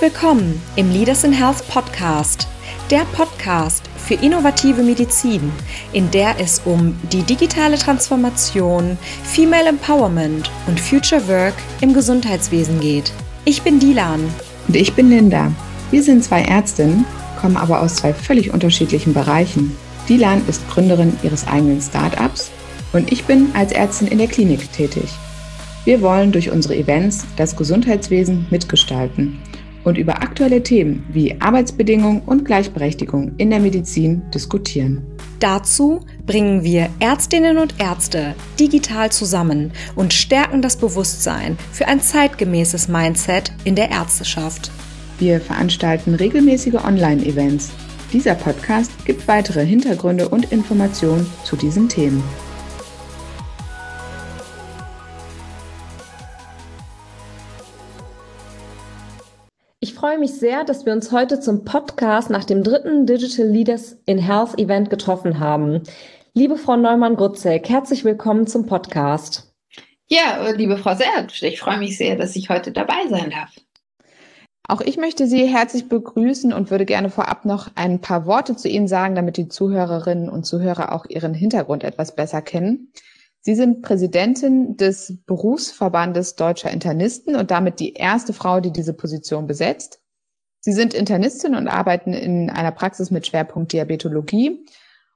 Willkommen im Leaders in Health Podcast, der Podcast für innovative Medizin, in der es um die digitale Transformation, Female Empowerment und Future Work im Gesundheitswesen geht. Ich bin Dilan. Und ich bin Linda. Wir sind zwei Ärztinnen, kommen aber aus zwei völlig unterschiedlichen Bereichen. Dilan ist Gründerin ihres eigenen Startups und ich bin als Ärztin in der Klinik tätig. Wir wollen durch unsere Events das Gesundheitswesen mitgestalten und über aktuelle Themen wie Arbeitsbedingungen und Gleichberechtigung in der Medizin diskutieren. Dazu bringen wir Ärztinnen und Ärzte digital zusammen und stärken das Bewusstsein für ein zeitgemäßes Mindset in der Ärzteschaft. Wir veranstalten regelmäßige Online-Events. Dieser Podcast gibt weitere Hintergründe und Informationen zu diesen Themen. Freue mich sehr, dass wir uns heute zum Podcast nach dem dritten Digital Leaders in Health Event getroffen haben. Liebe Frau Neumann-Grutzek, herzlich willkommen zum Podcast. Ja, liebe Frau Sertsch, ich freue mich sehr, dass ich heute dabei sein darf. Auch ich möchte Sie herzlich begrüßen und würde gerne vorab noch ein paar Worte zu Ihnen sagen, damit die Zuhörerinnen und Zuhörer auch Ihren Hintergrund etwas besser kennen. Sie sind Präsidentin des Berufsverbandes Deutscher Internisten und damit die erste Frau, die diese Position besetzt. Sie sind Internistin und arbeiten in einer Praxis mit Schwerpunkt Diabetologie.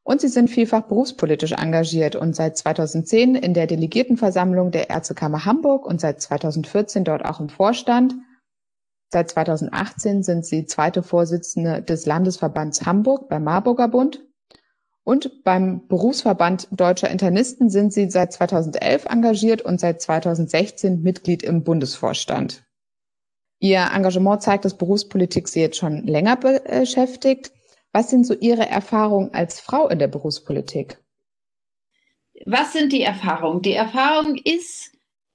Und sie sind vielfach berufspolitisch engagiert und seit 2010 in der Delegiertenversammlung der Ärztekammer Hamburg und seit 2014 dort auch im Vorstand. Seit 2018 sind sie zweite Vorsitzende des Landesverbands Hamburg beim Marburger Bund und beim Berufsverband Deutscher Internisten sind Sie seit 2011 engagiert und seit 2016 Mitglied im Bundesvorstand. Ihr Engagement zeigt, dass Berufspolitik Sie jetzt schon länger beschäftigt. Was sind so Ihre Erfahrungen als Frau in der Berufspolitik? Was sind die Erfahrungen? Die Erfahrung ist,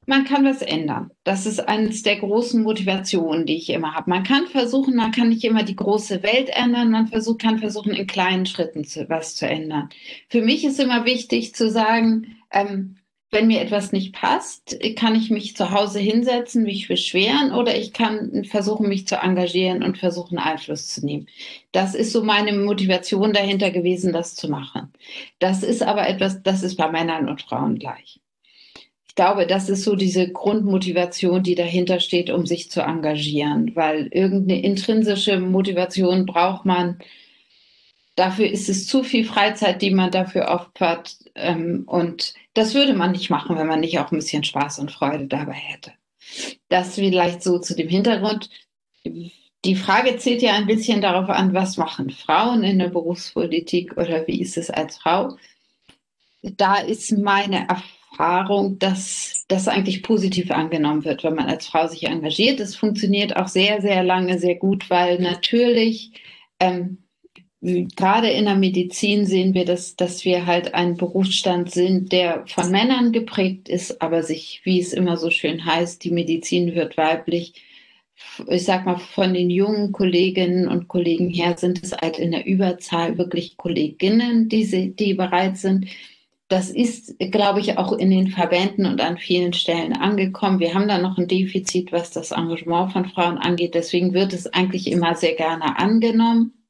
man kann was ändern. Das ist eines der großen Motivationen, die ich immer habe. Man kann versuchen, man kann nicht immer die große Welt ändern, man versucht, kann versuchen, in kleinen Schritten zu, was zu ändern. Für mich ist immer wichtig zu sagen, ähm, wenn mir etwas nicht passt, kann ich mich zu Hause hinsetzen, mich beschweren oder ich kann versuchen, mich zu engagieren und versuchen, Einfluss zu nehmen. Das ist so meine Motivation dahinter gewesen, das zu machen. Das ist aber etwas, das ist bei Männern und Frauen gleich glaube, das ist so diese Grundmotivation, die dahinter steht, um sich zu engagieren, weil irgendeine intrinsische Motivation braucht man. Dafür ist es zu viel Freizeit, die man dafür opfert. Ähm, und das würde man nicht machen, wenn man nicht auch ein bisschen Spaß und Freude dabei hätte. Das vielleicht so zu dem Hintergrund. Die Frage zählt ja ein bisschen darauf an, was machen Frauen in der Berufspolitik oder wie ist es als Frau? Da ist meine Erfahrung, Erfahrung, dass das eigentlich positiv angenommen wird, wenn man als Frau sich engagiert. Das funktioniert auch sehr, sehr lange sehr gut, weil natürlich ähm, gerade in der Medizin sehen wir, dass, dass wir halt ein Berufsstand sind, der von Männern geprägt ist, aber sich, wie es immer so schön heißt, die Medizin wird weiblich. Ich sag mal, von den jungen Kolleginnen und Kollegen her sind es halt in der Überzahl wirklich Kolleginnen, die, die bereit sind, das ist, glaube ich, auch in den Verbänden und an vielen Stellen angekommen. Wir haben da noch ein Defizit, was das Engagement von Frauen angeht. Deswegen wird es eigentlich immer sehr gerne angenommen.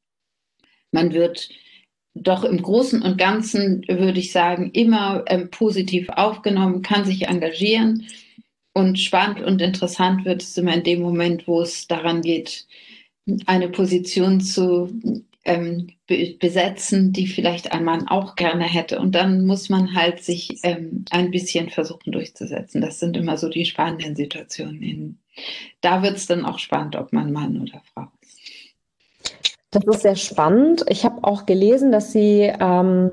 Man wird doch im Großen und Ganzen, würde ich sagen, immer ähm, positiv aufgenommen, kann sich engagieren. Und spannend und interessant wird es immer in dem Moment, wo es daran geht, eine Position zu ähm, be besetzen, die vielleicht ein Mann auch gerne hätte. Und dann muss man halt sich ähm, ein bisschen versuchen durchzusetzen. Das sind immer so die spannenden Situationen. In, da wird es dann auch spannend, ob man Mann oder Frau ist. Das ist sehr spannend. Ich habe auch gelesen, dass Sie ähm,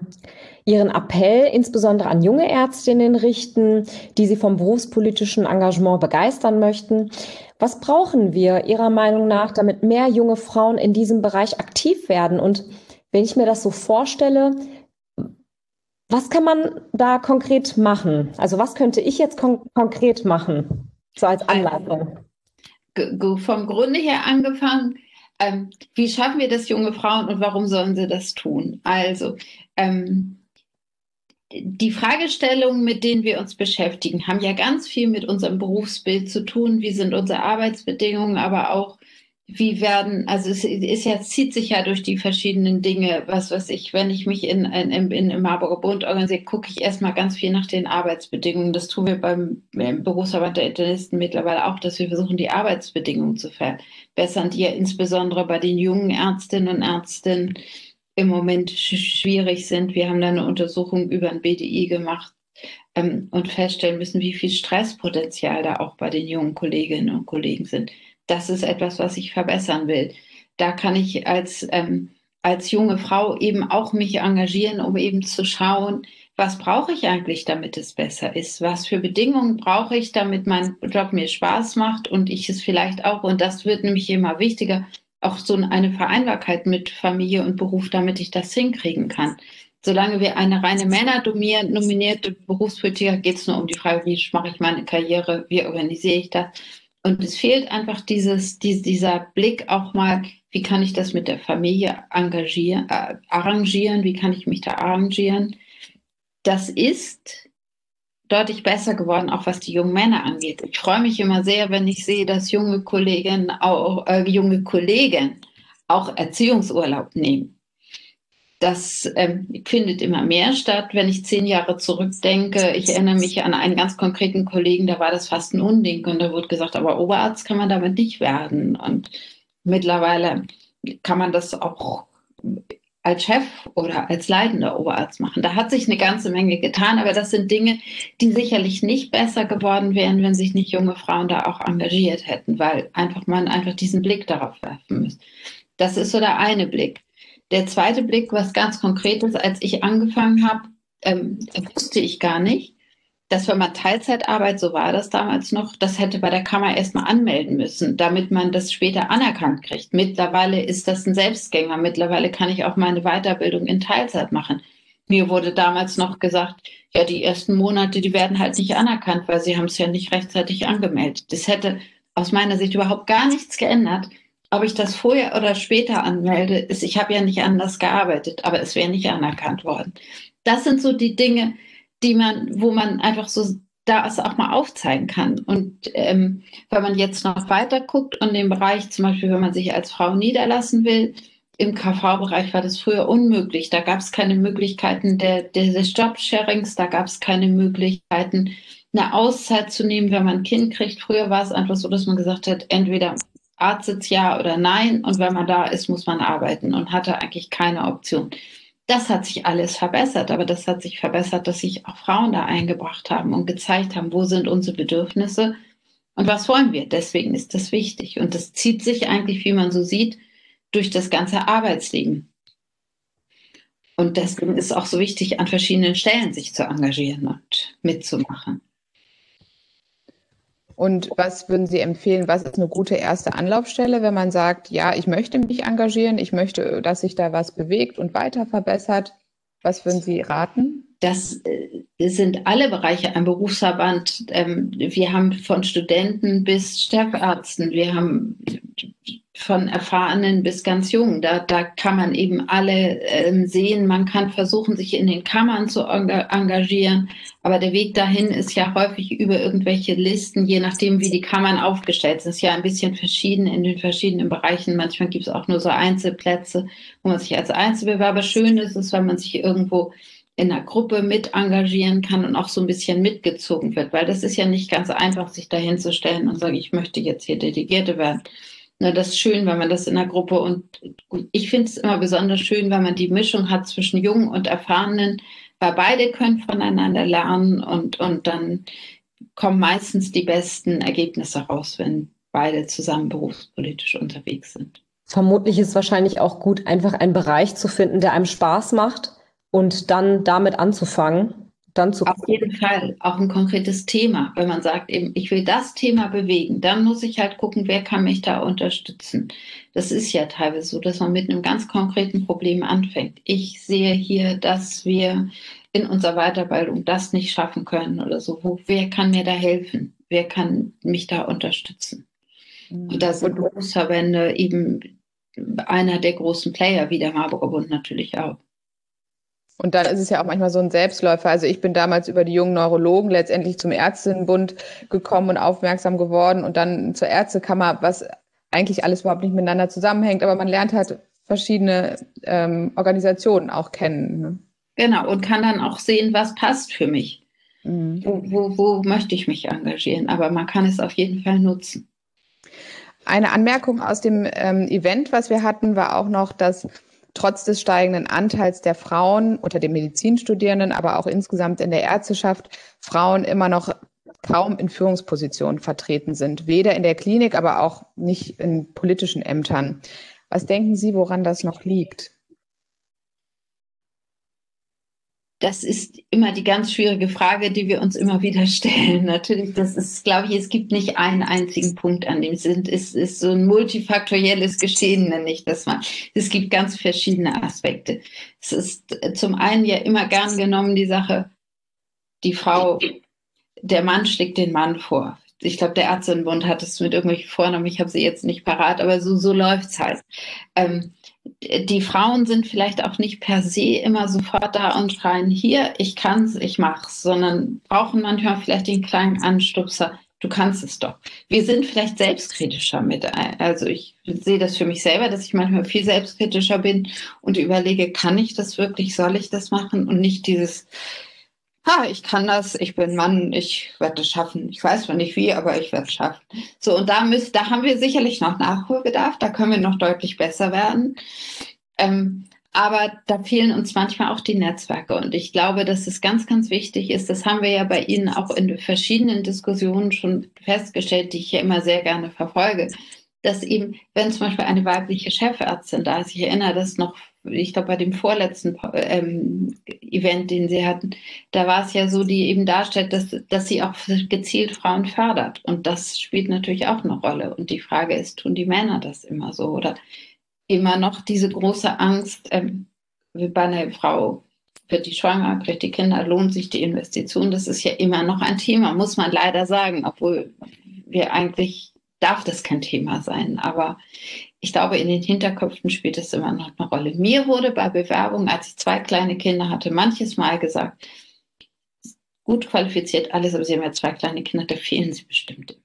Ihren Appell insbesondere an junge Ärztinnen richten, die Sie vom berufspolitischen Engagement begeistern möchten. Was brauchen wir Ihrer Meinung nach, damit mehr junge Frauen in diesem Bereich aktiv werden? Und wenn ich mir das so vorstelle, was kann man da konkret machen? Also was könnte ich jetzt kon konkret machen, so als Anleitung? Vom Grunde her angefangen, ähm, wie schaffen wir das junge Frauen und warum sollen sie das tun? Also ähm, die Fragestellungen, mit denen wir uns beschäftigen, haben ja ganz viel mit unserem Berufsbild zu tun. Wie sind unsere Arbeitsbedingungen, aber auch wie werden, also es ist ja, zieht sich ja durch die verschiedenen Dinge, was weiß ich, wenn ich mich in, in, in, im Marburger Bund organisiere, gucke ich erstmal ganz viel nach den Arbeitsbedingungen. Das tun wir beim, beim Berufsverband der Internisten mittlerweile auch, dass wir versuchen, die Arbeitsbedingungen zu verbessern, die ja insbesondere bei den jungen Ärztinnen und Ärzten im Moment schwierig sind. Wir haben da eine Untersuchung über ein BDI gemacht ähm, und feststellen müssen, wie viel Stresspotenzial da auch bei den jungen Kolleginnen und Kollegen sind das ist etwas, was ich verbessern will. Da kann ich als, ähm, als junge Frau eben auch mich engagieren, um eben zu schauen, was brauche ich eigentlich, damit es besser ist? Was für Bedingungen brauche ich, damit mein Job mir Spaß macht und ich es vielleicht auch, und das wird nämlich immer wichtiger, auch so eine Vereinbarkeit mit Familie und Beruf, damit ich das hinkriegen kann. Solange wir eine reine männerdominierte Berufspolitik, geht es nur um die Frage, wie mache ich meine Karriere, wie organisiere ich das? Und es fehlt einfach dieses, die, dieser Blick auch mal, wie kann ich das mit der Familie engagieren, äh, arrangieren, wie kann ich mich da arrangieren. Das ist deutlich besser geworden, auch was die jungen Männer angeht. Ich freue mich immer sehr, wenn ich sehe, dass junge Kolleginnen auch, äh, junge Kollegen auch Erziehungsurlaub nehmen das ähm, findet immer mehr statt. Wenn ich zehn Jahre zurückdenke, ich erinnere mich an einen ganz konkreten Kollegen, da war das fast ein Unding und da wurde gesagt, aber Oberarzt kann man damit nicht werden. Und mittlerweile kann man das auch als Chef oder als leitender Oberarzt machen. Da hat sich eine ganze Menge getan, aber das sind Dinge, die sicherlich nicht besser geworden wären, wenn sich nicht junge Frauen da auch engagiert hätten, weil einfach man einfach diesen Blick darauf werfen muss. Das ist so der eine Blick. Der zweite Blick, was ganz Konkretes, als ich angefangen habe, ähm, wusste ich gar nicht, dass wenn man Teilzeitarbeit, so war das damals noch, das hätte bei der Kammer erstmal anmelden müssen, damit man das später anerkannt kriegt. Mittlerweile ist das ein Selbstgänger. Mittlerweile kann ich auch meine Weiterbildung in Teilzeit machen. Mir wurde damals noch gesagt, ja, die ersten Monate, die werden halt nicht anerkannt, weil sie haben es ja nicht rechtzeitig angemeldet. Das hätte aus meiner Sicht überhaupt gar nichts geändert, ob ich das vorher oder später anmelde, ist, ich habe ja nicht anders gearbeitet, aber es wäre nicht anerkannt worden. Das sind so die Dinge, die man, wo man einfach so das auch mal aufzeigen kann. Und ähm, wenn man jetzt noch weiter guckt und den Bereich, zum Beispiel, wenn man sich als Frau niederlassen will, im KV-Bereich war das früher unmöglich. Da gab es keine Möglichkeiten der, des Jobsharings, da gab es keine Möglichkeiten, eine Auszeit zu nehmen, wenn man ein Kind kriegt. Früher war es einfach so, dass man gesagt hat, entweder Arzt ja oder nein und wenn man da ist, muss man arbeiten und hatte eigentlich keine Option. Das hat sich alles verbessert, aber das hat sich verbessert, dass sich auch Frauen da eingebracht haben und gezeigt haben, wo sind unsere Bedürfnisse und was wollen wir. Deswegen ist das wichtig und das zieht sich eigentlich, wie man so sieht, durch das ganze Arbeitsleben. Und deswegen ist es auch so wichtig, an verschiedenen Stellen sich zu engagieren und mitzumachen. Und was würden Sie empfehlen? Was ist eine gute erste Anlaufstelle, wenn man sagt, ja, ich möchte mich engagieren, ich möchte, dass sich da was bewegt und weiter verbessert? Was würden Sie raten? Das äh, sind alle Bereiche ein Berufsverband. Ähm, wir haben von Studenten bis Chefärzten, wir haben von Erfahrenen bis ganz Jung. Da, da kann man eben alle ähm, sehen. Man kann versuchen, sich in den Kammern zu engagieren. Aber der Weg dahin ist ja häufig über irgendwelche Listen, je nachdem, wie die Kammern aufgestellt sind. Es ist ja ein bisschen verschieden in den verschiedenen Bereichen. Manchmal gibt es auch nur so Einzelplätze, wo man sich als Einzelbewerber schön ist, ist, wenn man sich irgendwo in einer Gruppe mit engagieren kann und auch so ein bisschen mitgezogen wird, weil das ist ja nicht ganz einfach, sich dahin zu stellen und sagen, ich möchte jetzt hier Delegierte werden. Na, das ist schön, wenn man das in der Gruppe und ich finde es immer besonders schön, wenn man die Mischung hat zwischen Jungen und Erfahrenen, weil beide können voneinander lernen und, und dann kommen meistens die besten Ergebnisse raus, wenn beide zusammen berufspolitisch unterwegs sind. Vermutlich ist es wahrscheinlich auch gut, einfach einen Bereich zu finden, der einem Spaß macht und dann damit anzufangen dann zu. Auf jeden Fall auch ein konkretes Thema. Wenn man sagt, eben, ich will das Thema bewegen, dann muss ich halt gucken, wer kann mich da unterstützen. Das ist ja teilweise so, dass man mit einem ganz konkreten Problem anfängt. Ich sehe hier, dass wir in unserer Weiterbildung das nicht schaffen können oder so. Wo, wer kann mir da helfen? Wer kann mich da unterstützen? Mhm. Und da sind Berufsverbände eben einer der großen Player, wie der Marburger Bund natürlich auch. Und dann ist es ja auch manchmal so ein Selbstläufer. Also ich bin damals über die jungen Neurologen letztendlich zum Ärztinnenbund gekommen und aufmerksam geworden und dann zur Ärztekammer, was eigentlich alles überhaupt nicht miteinander zusammenhängt, aber man lernt halt verschiedene ähm, Organisationen auch kennen. Ne? Genau, und kann dann auch sehen, was passt für mich. Mhm. Wo, wo, wo möchte ich mich engagieren? Aber man kann es auf jeden Fall nutzen. Eine Anmerkung aus dem ähm, Event, was wir hatten, war auch noch, dass trotz des steigenden Anteils der Frauen unter den Medizinstudierenden, aber auch insgesamt in der Ärzteschaft, Frauen immer noch kaum in Führungspositionen vertreten sind, weder in der Klinik, aber auch nicht in politischen Ämtern. Was denken Sie, woran das noch liegt? Das ist immer die ganz schwierige Frage, die wir uns immer wieder stellen. Natürlich, das ist, glaube ich, es gibt nicht einen einzigen Punkt, an dem es sind. Es ist so ein multifaktorielles Geschehen, nenne ich das mal. Es gibt ganz verschiedene Aspekte. Es ist zum einen ja immer gern genommen die Sache, die Frau der Mann schlägt den Mann vor. Ich glaube, der Ärztinnenbund hat es mit irgendwelchen Vornamen, ich habe sie jetzt nicht parat, aber so, so läuft es halt. Ähm, die Frauen sind vielleicht auch nicht per se immer sofort da und schreien, hier, ich kann's, ich mach's, sondern brauchen manchmal vielleicht den kleinen Anstupser, du kannst es doch. Wir sind vielleicht selbstkritischer mit, also ich sehe das für mich selber, dass ich manchmal viel selbstkritischer bin und überlege, kann ich das wirklich, soll ich das machen und nicht dieses, ha, ich kann das, ich bin Mann, ich werde es schaffen. Ich weiß zwar nicht wie, aber ich werde es schaffen. So, und da, müssen, da haben wir sicherlich noch Nachholbedarf, da können wir noch deutlich besser werden. Ähm, aber da fehlen uns manchmal auch die Netzwerke. Und ich glaube, dass es ganz, ganz wichtig ist, das haben wir ja bei Ihnen auch in verschiedenen Diskussionen schon festgestellt, die ich ja immer sehr gerne verfolge, dass eben, wenn zum Beispiel eine weibliche Chefärztin da ist, ich erinnere das noch ich glaube, bei dem vorletzten ähm, Event, den sie hatten, da war es ja so, die eben darstellt, dass, dass sie auch gezielt Frauen fördert. Und das spielt natürlich auch eine Rolle. Und die Frage ist, tun die Männer das immer so? Oder immer noch diese große Angst, ähm, wie bei einer Frau, wird die schwanger, kriegt die Kinder, lohnt sich die Investition? Das ist ja immer noch ein Thema, muss man leider sagen, obwohl wir eigentlich darf das kein Thema sein. Aber ich glaube, in den Hinterköpfen spielt es immer noch eine Rolle. Mir wurde bei Bewerbungen, als ich zwei kleine Kinder hatte, manches Mal gesagt, gut qualifiziert alles, aber Sie haben ja zwei kleine Kinder, da fehlen Sie bestimmt.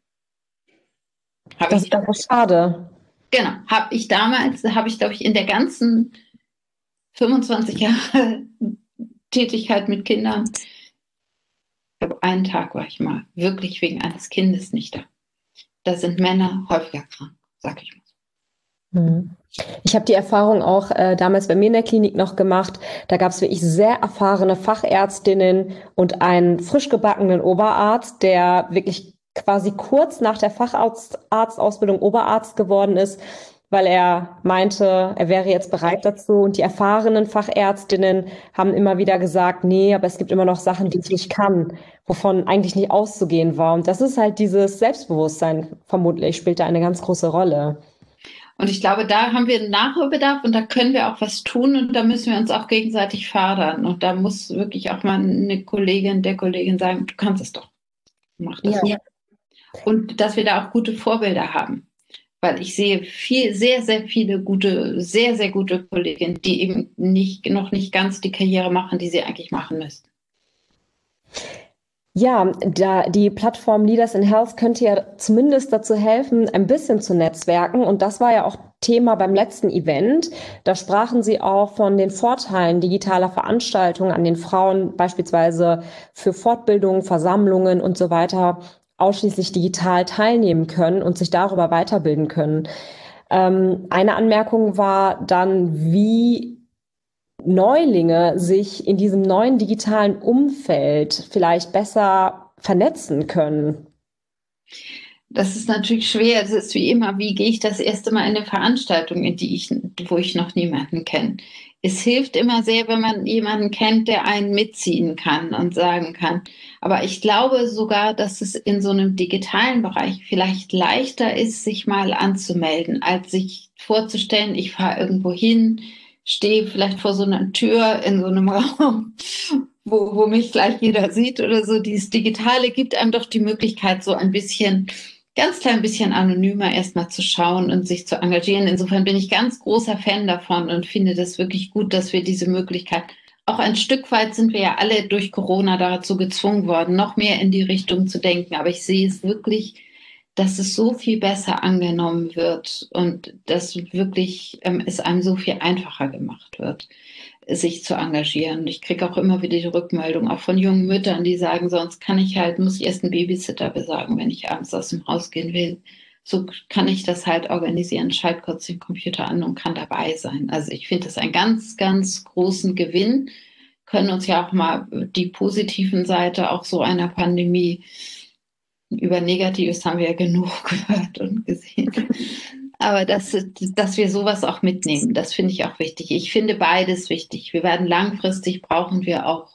Hab das ist aber schade. Genau, habe ich damals, habe ich, glaube ich, in der ganzen 25 Jahre Tätigkeit mit Kindern, ich glaube, einen Tag war ich mal wirklich wegen eines Kindes nicht da. Da sind Männer häufiger krank, sag ich mal. Mhm. Ich habe die Erfahrung auch äh, damals bei mir in der Klinik noch gemacht. Da gab es wirklich sehr erfahrene Fachärztinnen und einen frisch gebackenen Oberarzt, der wirklich quasi kurz nach der Facharztausbildung Oberarzt geworden ist, weil er meinte, er wäre jetzt bereit dazu. Und die erfahrenen Fachärztinnen haben immer wieder gesagt, nee, aber es gibt immer noch Sachen, die ich nicht kann, wovon eigentlich nicht auszugehen war. Und das ist halt dieses Selbstbewusstsein, vermutlich, spielt da eine ganz große Rolle. Und ich glaube, da haben wir einen Nachholbedarf und da können wir auch was tun und da müssen wir uns auch gegenseitig fördern. Und da muss wirklich auch mal eine Kollegin, der Kollegin sagen, du kannst es doch. Mach das. Ja. Und dass wir da auch gute Vorbilder haben. Weil ich sehe viel, sehr, sehr viele gute, sehr, sehr gute Kolleginnen, die eben nicht, noch nicht ganz die Karriere machen, die sie eigentlich machen müssten. Ja, da, die Plattform Leaders in Health könnte ja zumindest dazu helfen, ein bisschen zu netzwerken. Und das war ja auch Thema beim letzten Event. Da sprachen Sie auch von den Vorteilen digitaler Veranstaltungen an den Frauen, beispielsweise für Fortbildungen, Versammlungen und so weiter ausschließlich digital teilnehmen können und sich darüber weiterbilden können. Ähm, eine Anmerkung war dann, wie Neulinge sich in diesem neuen digitalen Umfeld vielleicht besser vernetzen können? Das ist natürlich schwer. Es ist wie immer, wie gehe ich das erste Mal in eine Veranstaltung, in die ich, wo ich noch niemanden kenne. Es hilft immer sehr, wenn man jemanden kennt, der einen mitziehen kann und sagen kann. Aber ich glaube sogar, dass es in so einem digitalen Bereich vielleicht leichter ist, sich mal anzumelden, als sich vorzustellen, ich fahre irgendwo hin, stehe vielleicht vor so einer Tür in so einem Raum, wo, wo mich gleich jeder sieht oder so. Dieses Digitale gibt einem doch die Möglichkeit, so ein bisschen, ganz klein bisschen anonymer erstmal zu schauen und sich zu engagieren. Insofern bin ich ganz großer Fan davon und finde das wirklich gut, dass wir diese Möglichkeit auch ein Stück weit sind wir ja alle durch Corona dazu gezwungen worden, noch mehr in die Richtung zu denken. Aber ich sehe es wirklich dass es so viel besser angenommen wird und dass wirklich ähm, es einem so viel einfacher gemacht wird, sich zu engagieren. Ich kriege auch immer wieder die Rückmeldung, auch von jungen Müttern, die sagen, sonst kann ich halt, muss ich erst einen Babysitter besagen, wenn ich abends aus dem Haus gehen will. So kann ich das halt organisieren, schalte kurz den Computer an und kann dabei sein. Also ich finde das einen ganz, ganz großen Gewinn. Können uns ja auch mal die positiven Seite auch so einer Pandemie über Negatives haben wir ja genug gehört und gesehen. Aber dass, dass wir sowas auch mitnehmen, das finde ich auch wichtig. Ich finde beides wichtig. Wir werden langfristig brauchen wir auch,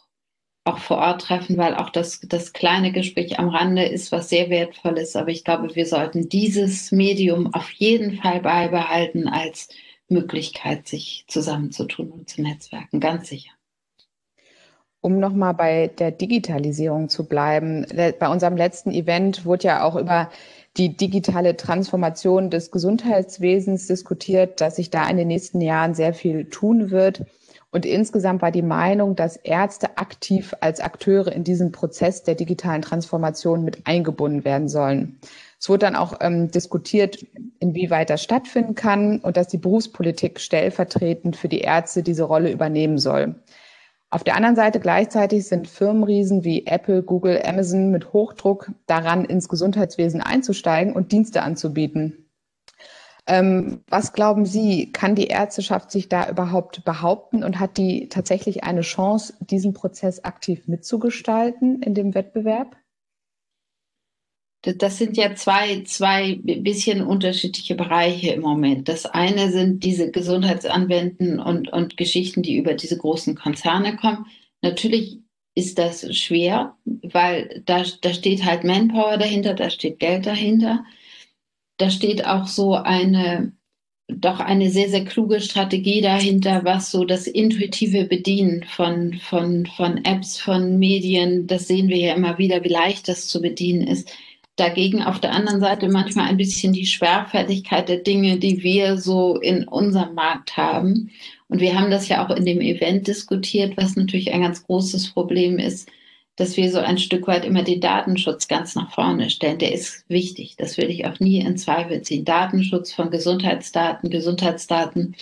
auch vor Ort treffen, weil auch das, das kleine Gespräch am Rande ist was sehr Wertvolles. Aber ich glaube, wir sollten dieses Medium auf jeden Fall beibehalten als Möglichkeit, sich zusammenzutun und zu netzwerken. Ganz sicher. Um nochmal bei der Digitalisierung zu bleiben. Bei unserem letzten Event wurde ja auch über die digitale Transformation des Gesundheitswesens diskutiert, dass sich da in den nächsten Jahren sehr viel tun wird. Und insgesamt war die Meinung, dass Ärzte aktiv als Akteure in diesen Prozess der digitalen Transformation mit eingebunden werden sollen. Es wurde dann auch ähm, diskutiert, inwieweit das stattfinden kann und dass die Berufspolitik stellvertretend für die Ärzte diese Rolle übernehmen soll. Auf der anderen Seite gleichzeitig sind Firmenriesen wie Apple, Google, Amazon mit Hochdruck daran, ins Gesundheitswesen einzusteigen und Dienste anzubieten. Ähm, was glauben Sie, kann die Ärzteschaft sich da überhaupt behaupten und hat die tatsächlich eine Chance, diesen Prozess aktiv mitzugestalten in dem Wettbewerb? das sind ja zwei, zwei bisschen unterschiedliche Bereiche im Moment. Das eine sind diese Gesundheitsanwenden und, und Geschichten, die über diese großen Konzerne kommen. Natürlich ist das schwer, weil da, da steht halt Manpower dahinter, da steht Geld dahinter. Da steht auch so eine, doch eine sehr, sehr kluge Strategie dahinter, was so das intuitive Bedienen von, von, von Apps, von Medien, das sehen wir ja immer wieder, wie leicht das zu bedienen ist dagegen auf der anderen Seite manchmal ein bisschen die Schwerfälligkeit der Dinge, die wir so in unserem Markt haben. Und wir haben das ja auch in dem Event diskutiert, was natürlich ein ganz großes Problem ist, dass wir so ein Stück weit immer den Datenschutz ganz nach vorne stellen. Der ist wichtig. Das will ich auch nie in Zweifel ziehen. Datenschutz von Gesundheitsdaten, Gesundheitsdaten,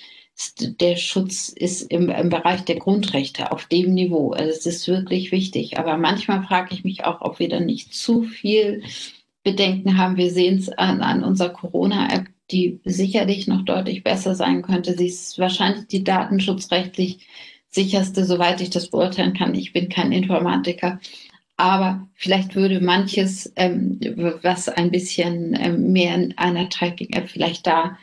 der Schutz ist im, im Bereich der Grundrechte auf dem Niveau. Also es ist wirklich wichtig. Aber manchmal frage ich mich auch, ob wir dann nicht zu viel Bedenken haben. Wir sehen es an, an unserer Corona-App, die sicherlich noch deutlich besser sein könnte. Sie ist wahrscheinlich die datenschutzrechtlich sicherste, soweit ich das beurteilen kann. Ich bin kein Informatiker. Aber vielleicht würde manches, ähm, was ein bisschen ähm, mehr in einer Tracking-App vielleicht da,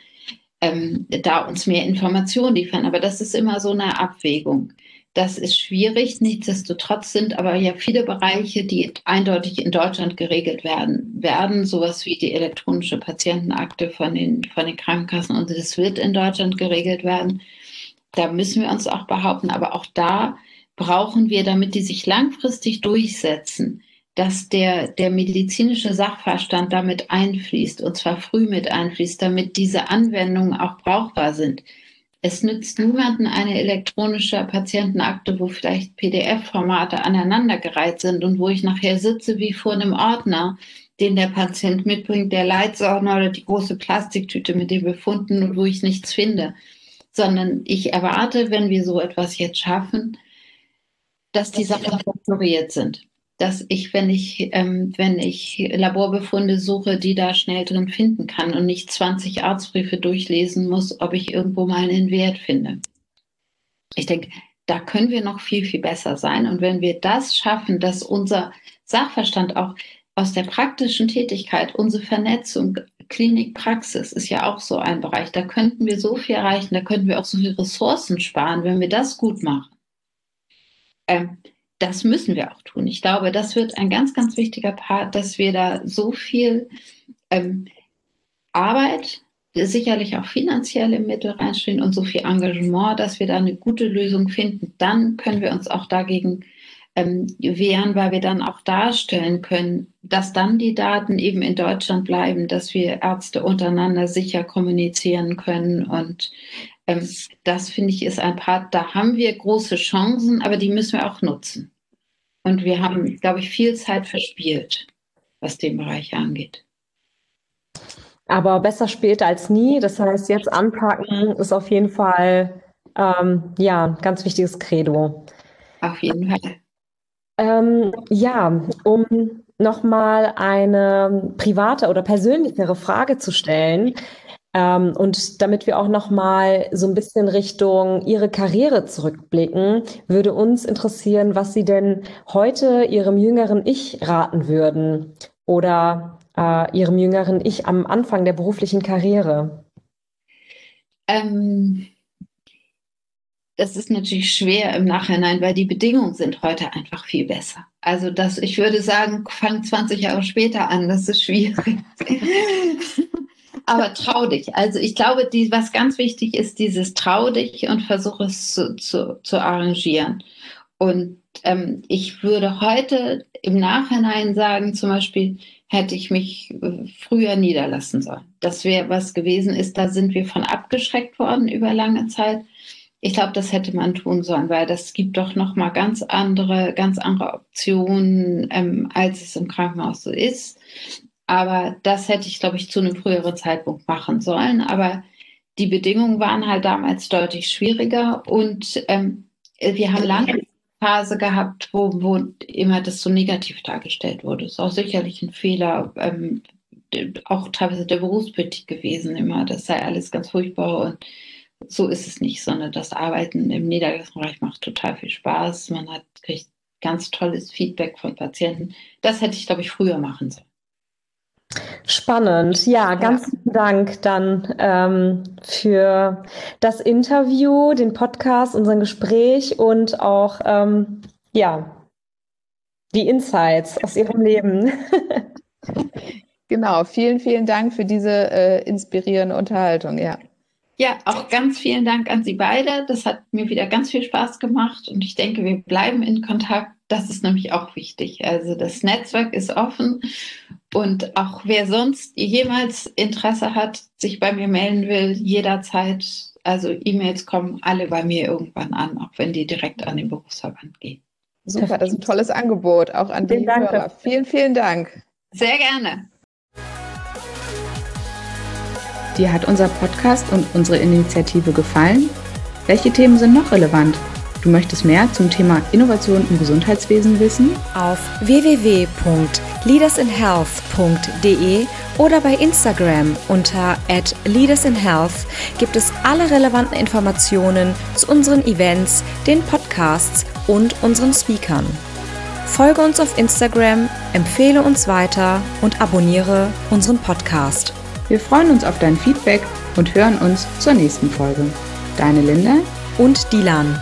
ähm, da uns mehr Informationen liefern. Aber das ist immer so eine Abwägung. Das ist schwierig. Nichtsdestotrotz sind aber ja viele Bereiche, die eindeutig in Deutschland geregelt werden, werden sowas wie die elektronische Patientenakte von den, von den Krankenkassen und das wird in Deutschland geregelt werden. Da müssen wir uns auch behaupten. Aber auch da brauchen wir, damit die sich langfristig durchsetzen, dass der, der medizinische Sachverstand damit einfließt und zwar früh mit einfließt, damit diese Anwendungen auch brauchbar sind. Es nützt niemanden eine elektronische Patientenakte, wo vielleicht PDF-Formate aneinandergereiht sind und wo ich nachher sitze wie vor einem Ordner, den der Patient mitbringt, der Leitsordner oder die große Plastiktüte mit den Befunden und wo ich nichts finde. Sondern ich erwarte, wenn wir so etwas jetzt schaffen, dass die Sachen strukturiert sind dass ich, wenn ich, ähm, wenn ich Laborbefunde suche, die da schnell drin finden kann und nicht 20 Arztbriefe durchlesen muss, ob ich irgendwo mal einen Wert finde. Ich denke, da können wir noch viel, viel besser sein. Und wenn wir das schaffen, dass unser Sachverstand auch aus der praktischen Tätigkeit, unsere Vernetzung, Klinik, Praxis ist ja auch so ein Bereich, da könnten wir so viel erreichen, da könnten wir auch so viele Ressourcen sparen, wenn wir das gut machen. Ähm, das müssen wir auch tun. Ich glaube, das wird ein ganz, ganz wichtiger Part, dass wir da so viel ähm, Arbeit, sicherlich auch finanzielle Mittel reinstellen und so viel Engagement, dass wir da eine gute Lösung finden. Dann können wir uns auch dagegen ähm, wehren, weil wir dann auch darstellen können, dass dann die Daten eben in Deutschland bleiben, dass wir Ärzte untereinander sicher kommunizieren können und ähm, das finde ich ist ein Part, da haben wir große Chancen, aber die müssen wir auch nutzen. Und wir haben, glaube ich, viel Zeit verspielt, was den Bereich angeht. Aber besser später als nie. Das heißt, jetzt anpacken ist auf jeden Fall ähm, ja ein ganz wichtiges Credo. Auf jeden Fall. Ähm, ja, um nochmal eine private oder persönlichere Frage zu stellen. Ähm, und damit wir auch nochmal so ein bisschen Richtung Ihre Karriere zurückblicken, würde uns interessieren, was Sie denn heute Ihrem jüngeren Ich raten würden oder äh, Ihrem jüngeren Ich am Anfang der beruflichen Karriere. Ähm, das ist natürlich schwer im Nachhinein, weil die Bedingungen sind heute einfach viel besser. Also das, ich würde sagen, fang 20 Jahre später an, das ist schwierig. Aber trau dich. Also ich glaube, die, was ganz wichtig ist, dieses trau dich und versuche es zu, zu, zu arrangieren. Und ähm, ich würde heute im Nachhinein sagen, zum Beispiel, hätte ich mich äh, früher niederlassen sollen. Das wäre was gewesen ist, da sind wir von abgeschreckt worden über lange Zeit. Ich glaube, das hätte man tun sollen, weil das gibt doch noch mal ganz andere, ganz andere Optionen, ähm, als es im Krankenhaus so ist. Aber das hätte ich, glaube ich, zu einem früheren Zeitpunkt machen sollen. Aber die Bedingungen waren halt damals deutlich schwieriger und ähm, wir haben lange eine Phase gehabt, wo, wo immer das so negativ dargestellt wurde. Das ist auch sicherlich ein Fehler, ähm, auch teilweise der Berufspolitik gewesen, immer, das sei alles ganz furchtbar und so ist es nicht, sondern das Arbeiten im Niedergelassenen macht total viel Spaß. Man hat, kriegt ganz tolles Feedback von Patienten. Das hätte ich, glaube ich, früher machen sollen. Spannend. Ja, ganz ja. Dank dann ähm, für das Interview, den Podcast, unser Gespräch und auch ähm, ja die Insights aus Ihrem Leben. genau. Vielen, vielen Dank für diese äh, inspirierende Unterhaltung. Ja. Ja, auch ganz vielen Dank an Sie beide. Das hat mir wieder ganz viel Spaß gemacht und ich denke, wir bleiben in Kontakt. Das ist nämlich auch wichtig. Also das Netzwerk ist offen und auch wer sonst jemals Interesse hat, sich bei mir melden will, jederzeit. Also E-Mails kommen alle bei mir irgendwann an, auch wenn die direkt an den Berufsverband gehen. Super, das ist ein tolles Angebot, auch an die Hörer. Vielen, vielen Dank. Sehr gerne. Dir hat unser Podcast und unsere Initiative gefallen? Welche Themen sind noch relevant? Du möchtest mehr zum Thema Innovation im Gesundheitswesen wissen? Auf www.leadersinhealth.de oder bei Instagram unter @leadersinhealth gibt es alle relevanten Informationen zu unseren Events, den Podcasts und unseren Speakern. Folge uns auf Instagram, empfehle uns weiter und abonniere unseren Podcast. Wir freuen uns auf dein Feedback und hören uns zur nächsten Folge. Deine Linda und Dilan.